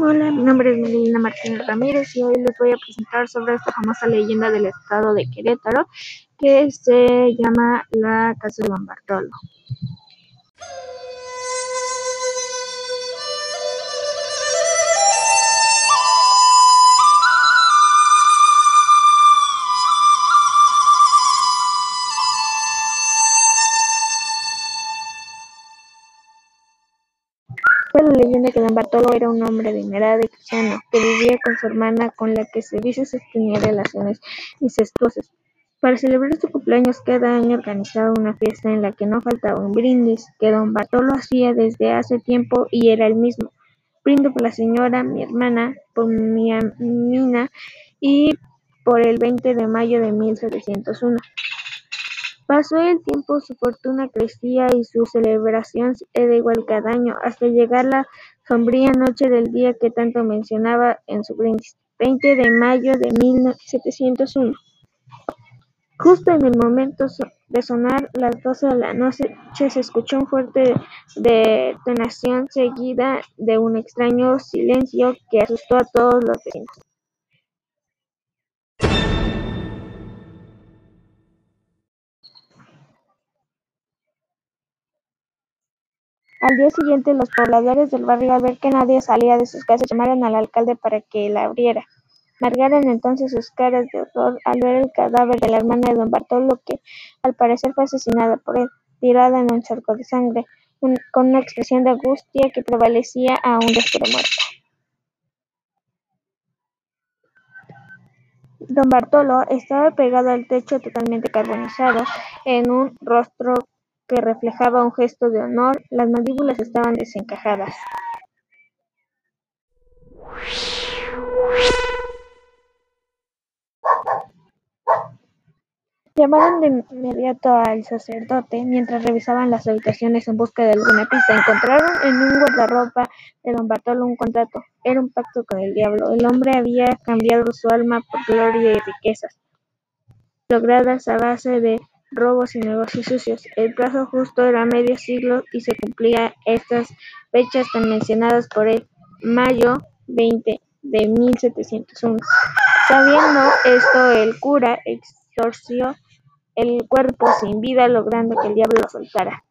Hola, mi nombre es Melina Martínez Ramírez y hoy les voy a presentar sobre esta famosa leyenda del estado de Querétaro que se llama la Casa de Don Bartolo. La leyenda que don Bartolo era un hombre adinerado y cristiano, que vivía con su hermana con la que se dice sostenía relaciones incestuosas. Para celebrar su cumpleaños cada año organizaba una fiesta en la que no faltaba un brindis, que don Bartolo hacía desde hace tiempo y era el mismo. Brindo por la señora, mi hermana, por mi amina y por el 20 de mayo de 1701. Pasó el tiempo, su fortuna crecía y su celebración era igual cada año, hasta llegar la sombría noche del día que tanto mencionaba en su brindis, 20 de mayo de 1701. Justo en el momento de sonar las doce de la noche se escuchó un fuerte detonación seguida de un extraño silencio que asustó a todos los vecinos. Al día siguiente, los pobladores del barrio, al ver que nadie salía de sus casas, llamaron al alcalde para que la abriera. Marcaron entonces sus caras de horror al ver el cadáver de la hermana de don Bartolo, que al parecer fue asesinada por él, tirada en un charco de sangre, con una expresión de angustia que prevalecía aún después de muerta. Don Bartolo estaba pegado al techo totalmente carbonizado, en un rostro que reflejaba un gesto de honor, las mandíbulas estaban desencajadas. Llamaron de inmediato al sacerdote mientras revisaban las habitaciones en busca de alguna pista. Encontraron en un guardarropa de don Bartolo un contrato. Era un pacto con el diablo. El hombre había cambiado su alma por gloria y riquezas, logradas a base de robos y negocios sucios. El plazo justo era medio siglo y se cumplía estas fechas tan mencionadas por él, mayo 20 de 1701. Sabiendo esto, el cura exorció el cuerpo sin vida, logrando que el diablo lo soltara.